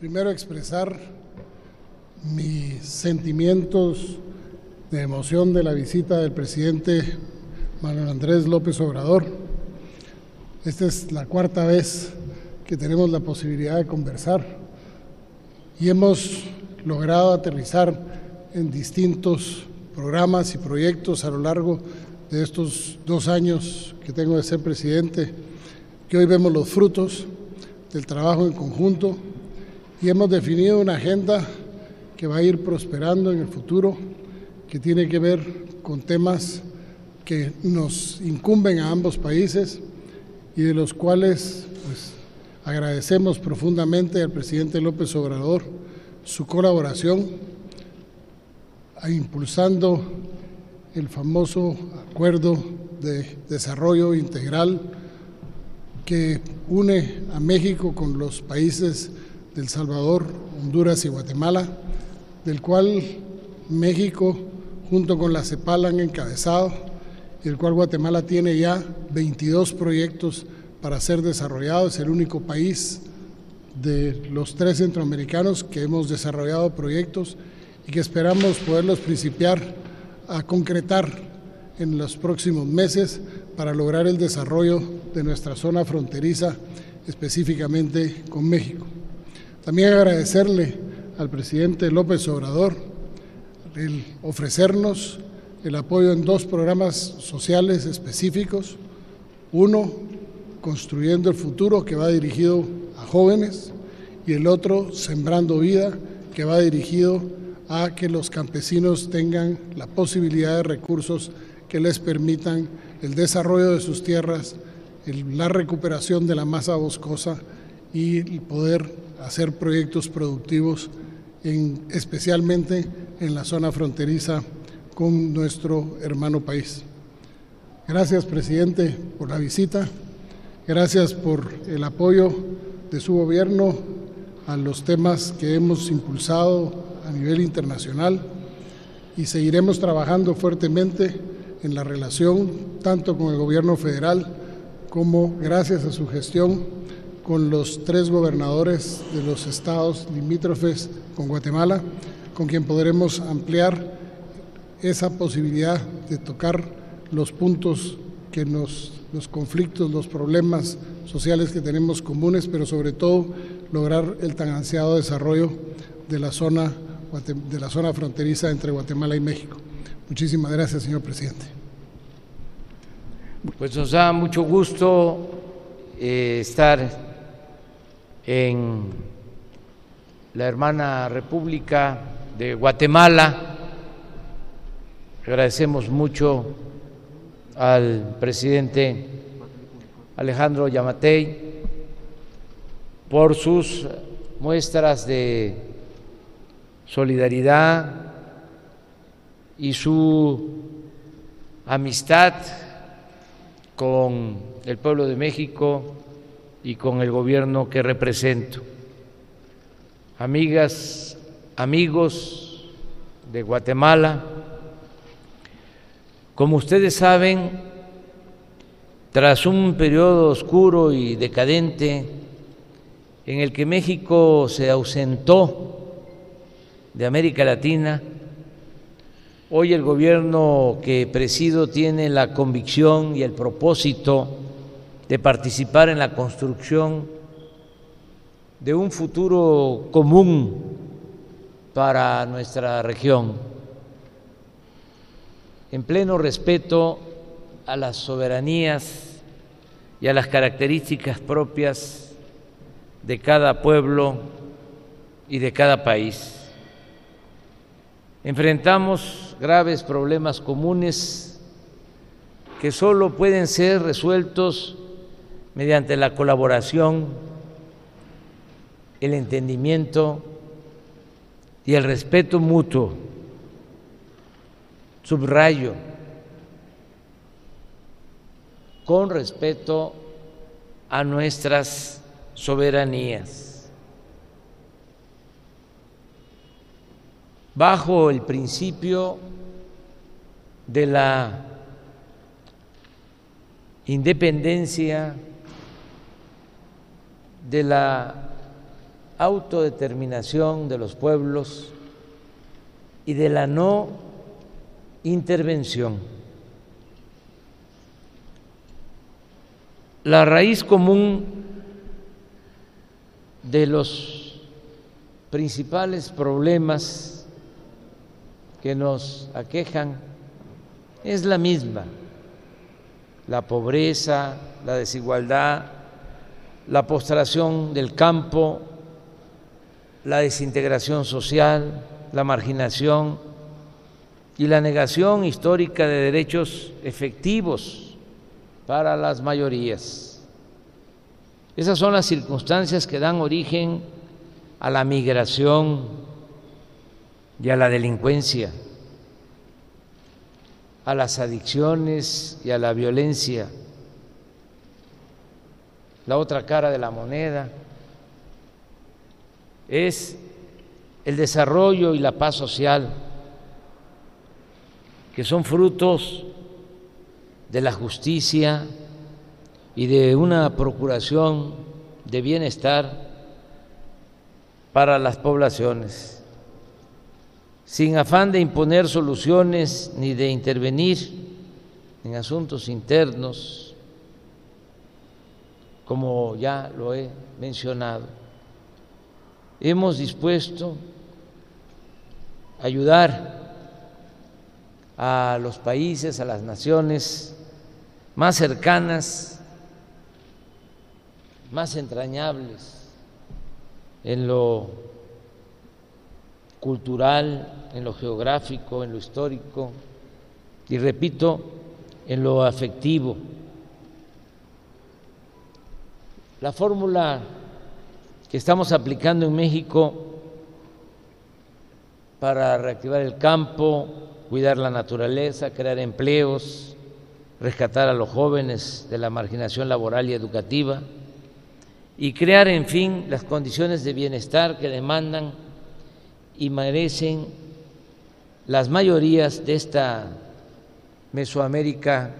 Primero expresar mis sentimientos de emoción de la visita del presidente Manuel Andrés López Obrador. Esta es la cuarta vez que tenemos la posibilidad de conversar y hemos logrado aterrizar en distintos programas y proyectos a lo largo de estos dos años que tengo de ser presidente, que hoy vemos los frutos del trabajo en conjunto y hemos definido una agenda que va a ir prosperando en el futuro, que tiene que ver con temas que nos incumben a ambos países y de los cuales pues, agradecemos profundamente al presidente López Obrador su colaboración impulsando el famoso acuerdo de desarrollo integral que une a México con los países del Salvador, Honduras y Guatemala, del cual México junto con la CEPAL han encabezado el cual Guatemala tiene ya 22 proyectos para ser desarrollados, es el único país de los tres centroamericanos que hemos desarrollado proyectos y que esperamos poderlos principiar a concretar en los próximos meses para lograr el desarrollo de nuestra zona fronteriza, específicamente con México. También agradecerle al presidente López Obrador el ofrecernos el apoyo en dos programas sociales específicos. Uno, Construyendo el Futuro, que va dirigido a jóvenes, y el otro, Sembrando Vida, que va dirigido a que los campesinos tengan la posibilidad de recursos que les permitan el desarrollo de sus tierras, la recuperación de la masa boscosa y poder hacer proyectos productivos, en, especialmente en la zona fronteriza con nuestro hermano país. Gracias, presidente, por la visita. Gracias por el apoyo de su gobierno a los temas que hemos impulsado a nivel internacional y seguiremos trabajando fuertemente en la relación tanto con el gobierno federal como gracias a su gestión con los tres gobernadores de los estados limítrofes con Guatemala, con quien podremos ampliar esa posibilidad de tocar los puntos que nos, los conflictos, los problemas sociales que tenemos comunes, pero sobre todo lograr el tan ansiado desarrollo de la zona, de la zona fronteriza entre Guatemala y México. Muchísimas gracias, señor presidente. Pues nos da mucho gusto eh, estar en la hermana República de Guatemala. Agradecemos mucho al presidente Alejandro Yamatei por sus muestras de solidaridad y su amistad con el pueblo de México y con el gobierno que represento. Amigas, amigos de Guatemala, como ustedes saben, tras un periodo oscuro y decadente en el que México se ausentó de América Latina, hoy el gobierno que presido tiene la convicción y el propósito de participar en la construcción de un futuro común para nuestra región, en pleno respeto a las soberanías y a las características propias de cada pueblo y de cada país. Enfrentamos graves problemas comunes que solo pueden ser resueltos mediante la colaboración, el entendimiento y el respeto mutuo. Subrayo, con respeto a nuestras soberanías. Bajo el principio de la independencia de la autodeterminación de los pueblos y de la no intervención. La raíz común de los principales problemas que nos aquejan es la misma, la pobreza, la desigualdad, la postración del campo, la desintegración social, la marginación y la negación histórica de derechos efectivos para las mayorías. Esas son las circunstancias que dan origen a la migración y a la delincuencia, a las adicciones y a la violencia. La otra cara de la moneda es el desarrollo y la paz social, que son frutos de la justicia y de una procuración de bienestar para las poblaciones, sin afán de imponer soluciones ni de intervenir en asuntos internos, como ya lo he mencionado. Hemos dispuesto ayudar a los países, a las naciones más cercanas, más entrañables en lo cultural, en lo geográfico, en lo histórico y repito, en lo afectivo. La fórmula que estamos aplicando en México para reactivar el campo, cuidar la naturaleza, crear empleos, rescatar a los jóvenes de la marginación laboral y educativa y crear, en fin, las condiciones de bienestar que demandan y merecen las mayorías de esta Mesoamérica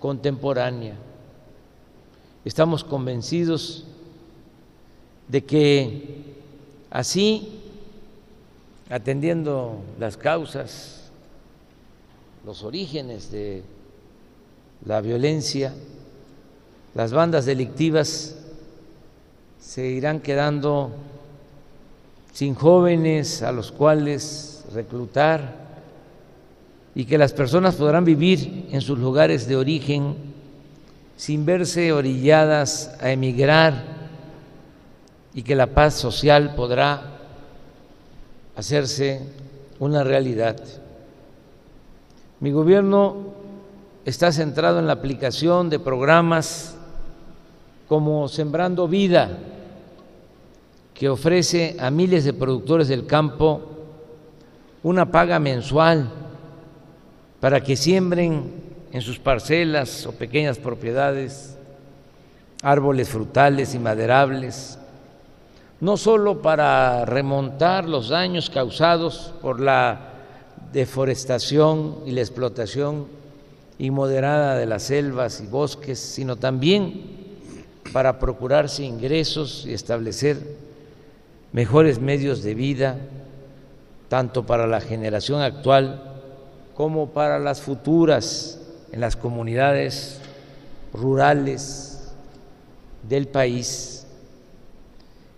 contemporánea. Estamos convencidos de que así atendiendo las causas, los orígenes de la violencia, las bandas delictivas se irán quedando sin jóvenes a los cuales reclutar y que las personas podrán vivir en sus lugares de origen sin verse orilladas a emigrar y que la paz social podrá hacerse una realidad. Mi gobierno está centrado en la aplicación de programas como Sembrando Vida, que ofrece a miles de productores del campo una paga mensual para que siembren en sus parcelas o pequeñas propiedades árboles frutales y maderables no solo para remontar los daños causados por la deforestación y la explotación inmoderada de las selvas y bosques, sino también para procurarse ingresos y establecer mejores medios de vida, tanto para la generación actual como para las futuras en las comunidades rurales del país.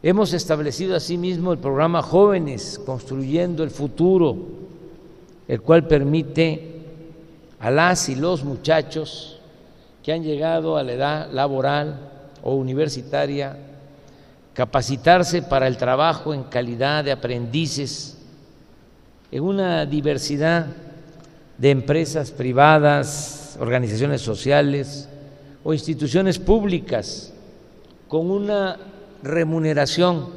Hemos establecido asimismo el programa Jóvenes Construyendo el Futuro, el cual permite a las y los muchachos que han llegado a la edad laboral o universitaria capacitarse para el trabajo en calidad de aprendices en una diversidad de empresas privadas, organizaciones sociales o instituciones públicas con una remuneración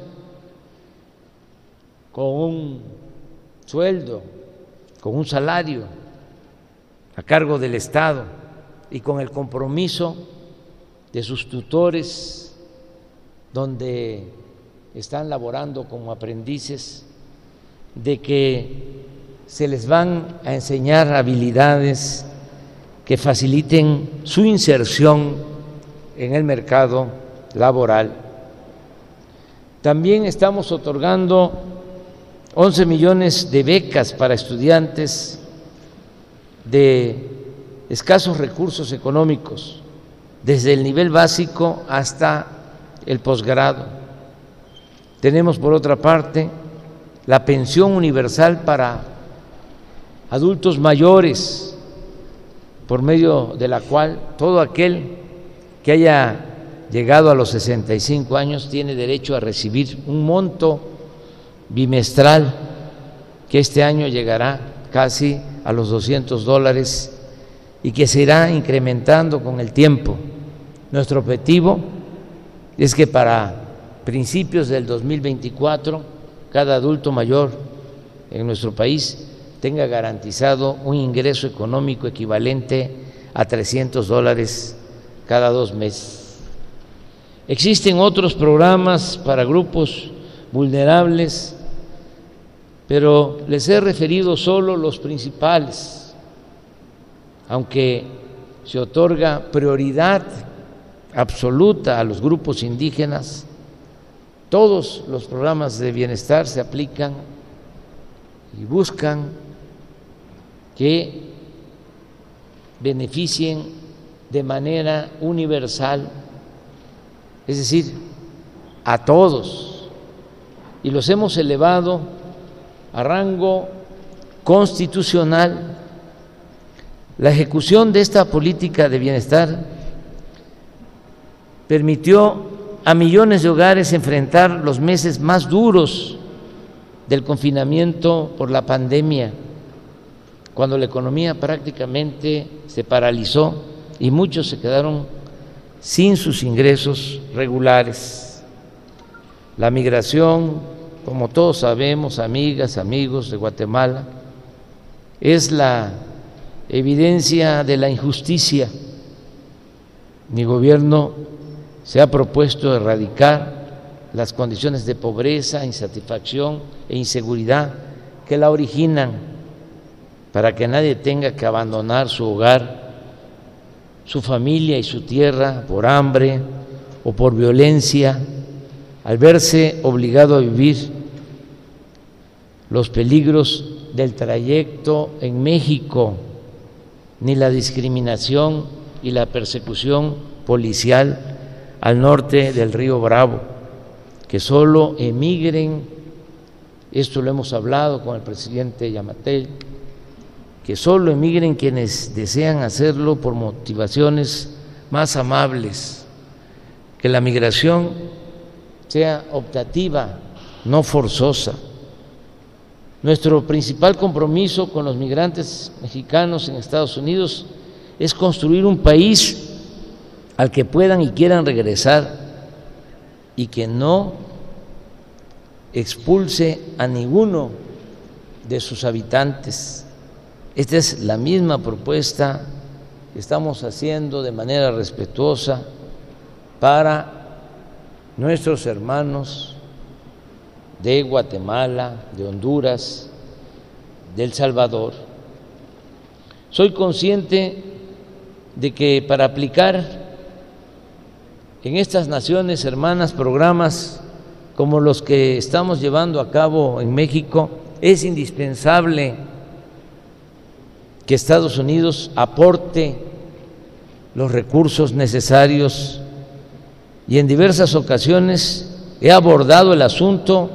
con un sueldo, con un salario a cargo del Estado y con el compromiso de sus tutores donde están laborando como aprendices, de que se les van a enseñar habilidades que faciliten su inserción en el mercado laboral. También estamos otorgando 11 millones de becas para estudiantes de escasos recursos económicos, desde el nivel básico hasta el posgrado. Tenemos, por otra parte, la pensión universal para adultos mayores, por medio de la cual todo aquel que haya llegado a los 65 años tiene derecho a recibir un monto bimestral que este año llegará casi a los 200 dólares y que se irá incrementando con el tiempo. Nuestro objetivo es que para principios del 2024 cada adulto mayor en nuestro país tenga garantizado un ingreso económico equivalente a 300 dólares cada dos meses. Existen otros programas para grupos vulnerables, pero les he referido solo los principales, aunque se otorga prioridad absoluta a los grupos indígenas, todos los programas de bienestar se aplican y buscan que beneficien de manera universal, es decir, a todos, y los hemos elevado a rango constitucional. La ejecución de esta política de bienestar permitió a millones de hogares enfrentar los meses más duros del confinamiento por la pandemia cuando la economía prácticamente se paralizó y muchos se quedaron sin sus ingresos regulares. La migración, como todos sabemos, amigas, amigos de Guatemala, es la evidencia de la injusticia. Mi gobierno se ha propuesto erradicar las condiciones de pobreza, insatisfacción e inseguridad que la originan para que nadie tenga que abandonar su hogar, su familia y su tierra por hambre o por violencia, al verse obligado a vivir los peligros del trayecto en México, ni la discriminación y la persecución policial al norte del río Bravo, que solo emigren, esto lo hemos hablado con el presidente Yamatel, que solo emigren quienes desean hacerlo por motivaciones más amables, que la migración sea optativa, no forzosa. Nuestro principal compromiso con los migrantes mexicanos en Estados Unidos es construir un país al que puedan y quieran regresar y que no expulse a ninguno de sus habitantes esta es la misma propuesta que estamos haciendo de manera respetuosa para nuestros hermanos de Guatemala, de Honduras, de El Salvador. Soy consciente de que para aplicar en estas naciones hermanas programas como los que estamos llevando a cabo en México es indispensable que Estados Unidos aporte los recursos necesarios y en diversas ocasiones he abordado el asunto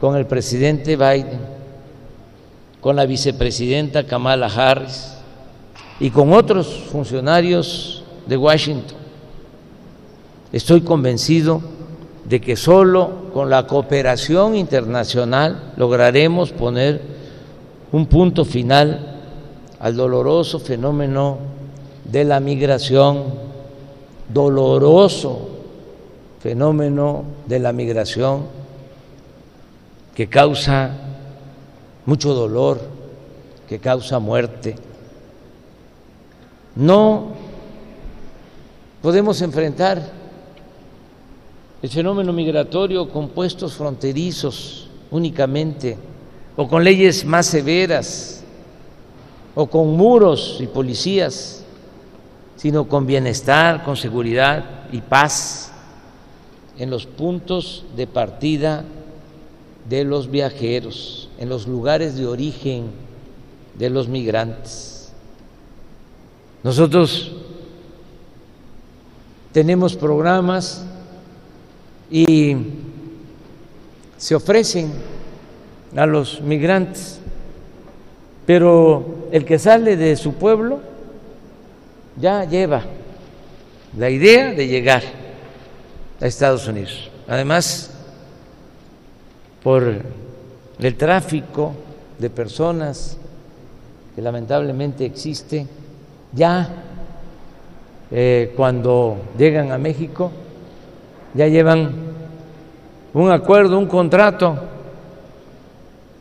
con el presidente Biden, con la vicepresidenta Kamala Harris y con otros funcionarios de Washington. Estoy convencido de que solo con la cooperación internacional lograremos poner un punto final al doloroso fenómeno de la migración, doloroso fenómeno de la migración que causa mucho dolor, que causa muerte. No podemos enfrentar el fenómeno migratorio con puestos fronterizos únicamente o con leyes más severas o con muros y policías, sino con bienestar, con seguridad y paz. en los puntos de partida de los viajeros, en los lugares de origen de los migrantes. Nosotros tenemos programas y se ofrecen a los migrantes, pero el que sale de su pueblo ya lleva la idea de llegar a Estados Unidos. Además, por el tráfico de personas que lamentablemente existe, ya eh, cuando llegan a México, ya llevan un acuerdo, un contrato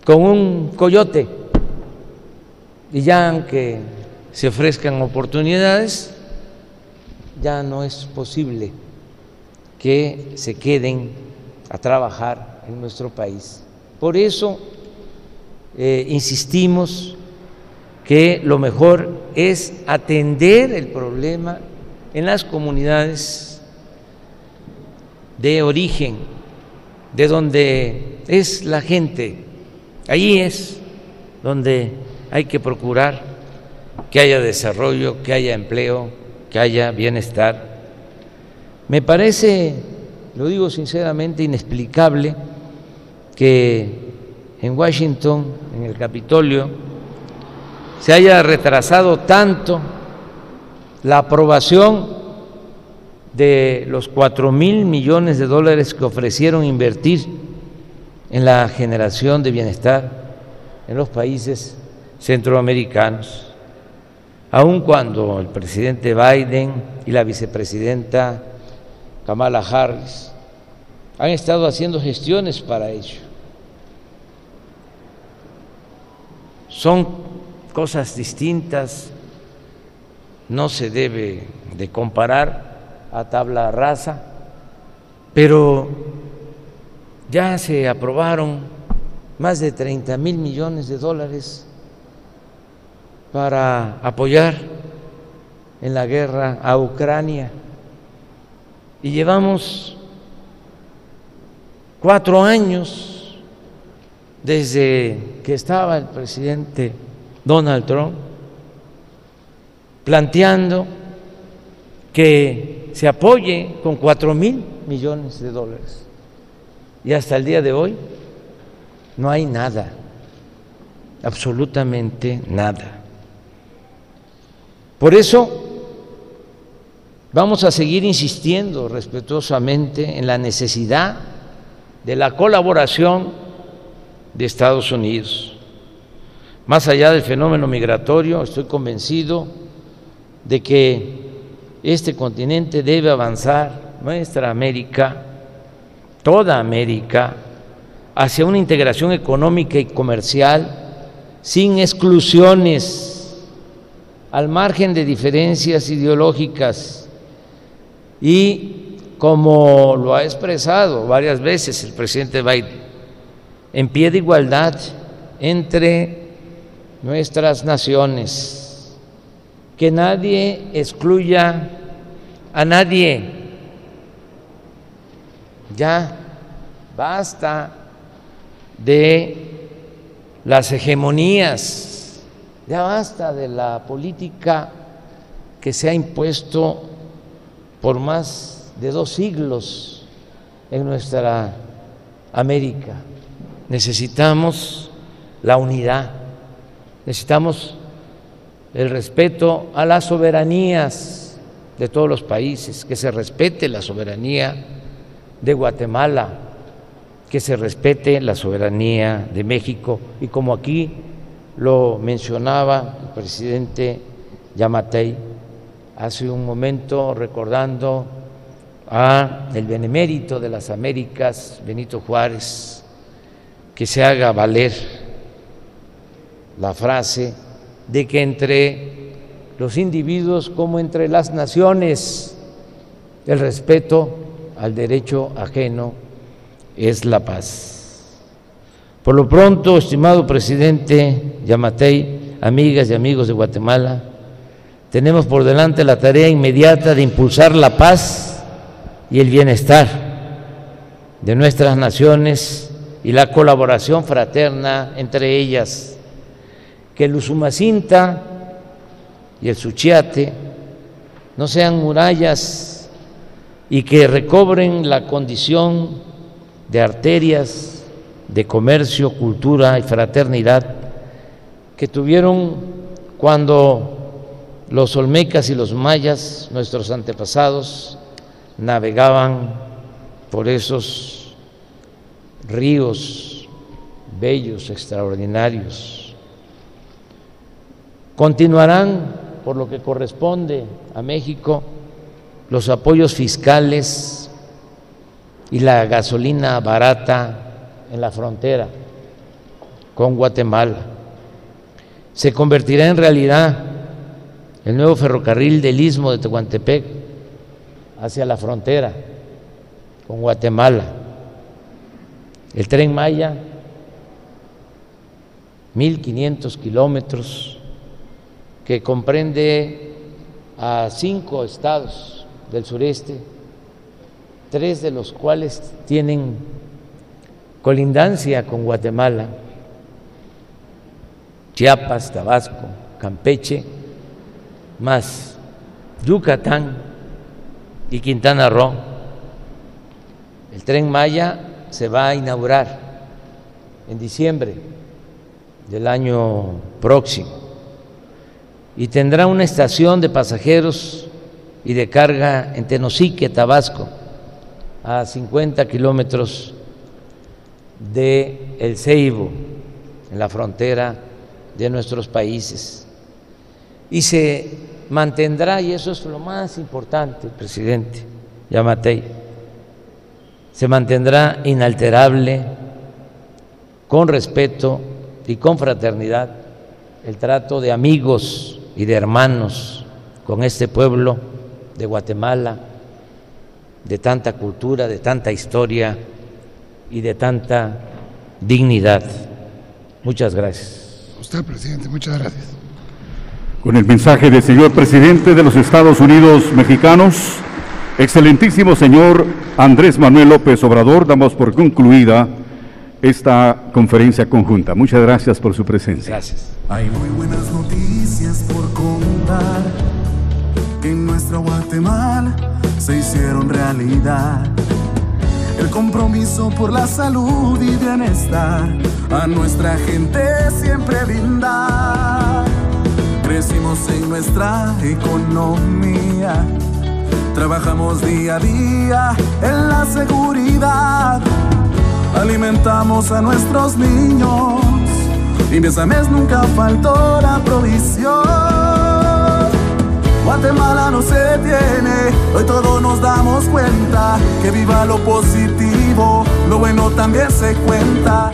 con un coyote y ya aunque se ofrezcan oportunidades, ya no es posible que se queden a trabajar en nuestro país. Por eso eh, insistimos que lo mejor es atender el problema en las comunidades de origen, de donde es la gente. Allí es donde hay que procurar que haya desarrollo, que haya empleo, que haya bienestar. Me parece, lo digo sinceramente, inexplicable que en Washington, en el Capitolio, se haya retrasado tanto la aprobación de los cuatro mil millones de dólares que ofrecieron invertir en la generación de bienestar en los países centroamericanos, aun cuando el presidente Biden y la vicepresidenta Kamala Harris han estado haciendo gestiones para ello. Son cosas distintas, no se debe de comparar a tabla rasa, pero ya se aprobaron más de 30 mil millones de dólares para apoyar en la guerra a Ucrania. Y llevamos cuatro años desde que estaba el presidente Donald Trump planteando que se apoye con cuatro mil millones de dólares. Y hasta el día de hoy no hay nada, absolutamente nada. Por eso vamos a seguir insistiendo respetuosamente en la necesidad de la colaboración de Estados Unidos. Más allá del fenómeno migratorio, estoy convencido de que este continente debe avanzar, nuestra América, toda América, hacia una integración económica y comercial sin exclusiones, al margen de diferencias ideológicas. Y como lo ha expresado varias veces el presidente Biden, en pie de igualdad entre nuestras naciones, que nadie excluya a nadie. Ya basta de las hegemonías, ya basta de la política que se ha impuesto por más de dos siglos en nuestra América. Necesitamos la unidad, necesitamos el respeto a las soberanías de todos los países, que se respete la soberanía de Guatemala, que se respete la soberanía de México. Y como aquí lo mencionaba el presidente Yamatei hace un momento recordando a el benemérito de las Américas, Benito Juárez, que se haga valer la frase de que entre los individuos como entre las naciones el respeto al derecho ajeno es la paz. Por lo pronto, estimado presidente Yamatei, amigas y amigos de Guatemala, tenemos por delante la tarea inmediata de impulsar la paz y el bienestar de nuestras naciones y la colaboración fraterna entre ellas. Que el Usumacinta y el Suchiate no sean murallas y que recobren la condición de arterias de comercio, cultura y fraternidad que tuvieron cuando los olmecas y los mayas, nuestros antepasados, navegaban por esos ríos bellos, extraordinarios. Continuarán, por lo que corresponde a México, los apoyos fiscales y la gasolina barata en la frontera con Guatemala. Se convertirá en realidad el nuevo ferrocarril del istmo de Tehuantepec hacia la frontera con Guatemala. El tren Maya, 1.500 kilómetros, que comprende a cinco estados del sureste, tres de los cuales tienen colindancia con Guatemala, Chiapas, Tabasco, Campeche, más Yucatán y Quintana Roo. El tren Maya se va a inaugurar en diciembre del año próximo y tendrá una estación de pasajeros y de carga en Tenosique, Tabasco, a 50 kilómetros de El Ceibo, en la frontera de nuestros países. Y se mantendrá, y eso es lo más importante, presidente Yamatei, se mantendrá inalterable, con respeto y con fraternidad, el trato de amigos y de hermanos con este pueblo de Guatemala, de tanta cultura, de tanta historia y de tanta dignidad. Muchas gracias. Usted, presidente, muchas gracias. Con el mensaje del señor presidente de los Estados Unidos mexicanos, excelentísimo señor Andrés Manuel López Obrador, damos por concluida esta conferencia conjunta. Muchas gracias por su presencia. Gracias. Hay muy buenas noticias por contar en nuestra Guatemala se hicieron realidad. El compromiso por la salud y bienestar a nuestra gente siempre brinda. Crecimos en nuestra economía, trabajamos día a día en la seguridad, alimentamos a nuestros niños y mes a mes nunca faltó la provisión. Guatemala no se detiene, hoy todos nos damos cuenta que viva lo positivo, lo bueno también se cuenta.